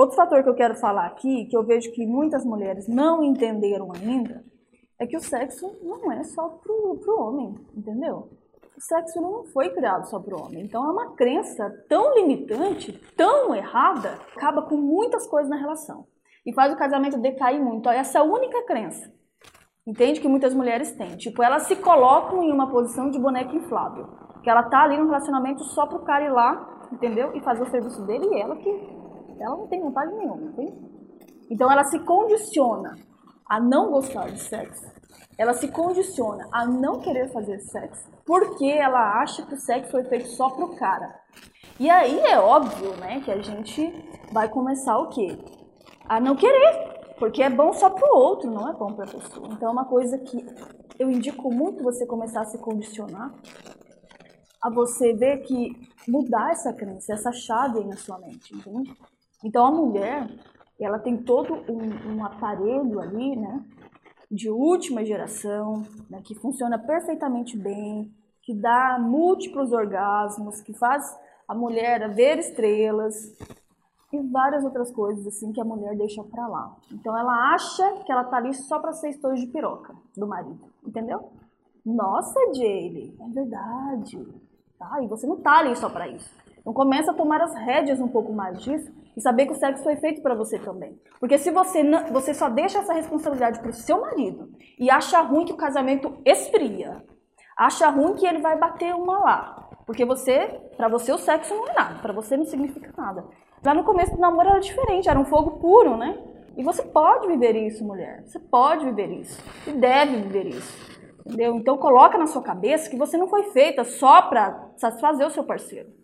Outro fator que eu quero falar aqui, que eu vejo que muitas mulheres não entenderam ainda, é que o sexo não é só pro, pro homem, entendeu? O sexo não foi criado só pro homem. Então é uma crença tão limitante, tão errada, acaba com muitas coisas na relação. E faz o casamento decair muito. Essa é a única crença. Entende? Que muitas mulheres têm. Tipo, elas se colocam em uma posição de boneca inflável. Que ela tá ali no relacionamento só pro cara ir lá, entendeu? E fazer o serviço dele e ela que ela não tem vontade nenhuma, entende? Então ela se condiciona a não gostar de sexo. Ela se condiciona a não querer fazer sexo porque ela acha que o sexo foi feito só pro cara. E aí é óbvio, né, que a gente vai começar o quê? A não querer, porque é bom só pro outro, não é bom pra pessoa. Então é uma coisa que eu indico muito você começar a se condicionar a você ver que mudar essa crença, essa chave aí na sua mente, entende? Então a mulher, ela tem todo um, um aparelho ali, né, de última geração, né, que funciona perfeitamente bem, que dá múltiplos orgasmos, que faz a mulher ver estrelas e várias outras coisas assim que a mulher deixa para lá. Então ela acha que ela tá ali só para ser estojo de piroca do marido, entendeu? Nossa, Jaylee, é verdade. Tá, e você não tá ali só para isso. Então começa a tomar as rédeas um pouco mais disso e saber que o sexo foi feito para você também. Porque se você não, você só deixa essa responsabilidade para o seu marido e acha ruim que o casamento esfria, acha ruim que ele vai bater uma lá, porque você, para você o sexo não é nada, para você não significa nada. Lá no começo do namoro era diferente, era um fogo puro, né? E você pode viver isso, mulher. Você pode viver isso e deve viver isso. Entendeu? Então coloca na sua cabeça que você não foi feita só para satisfazer o seu parceiro.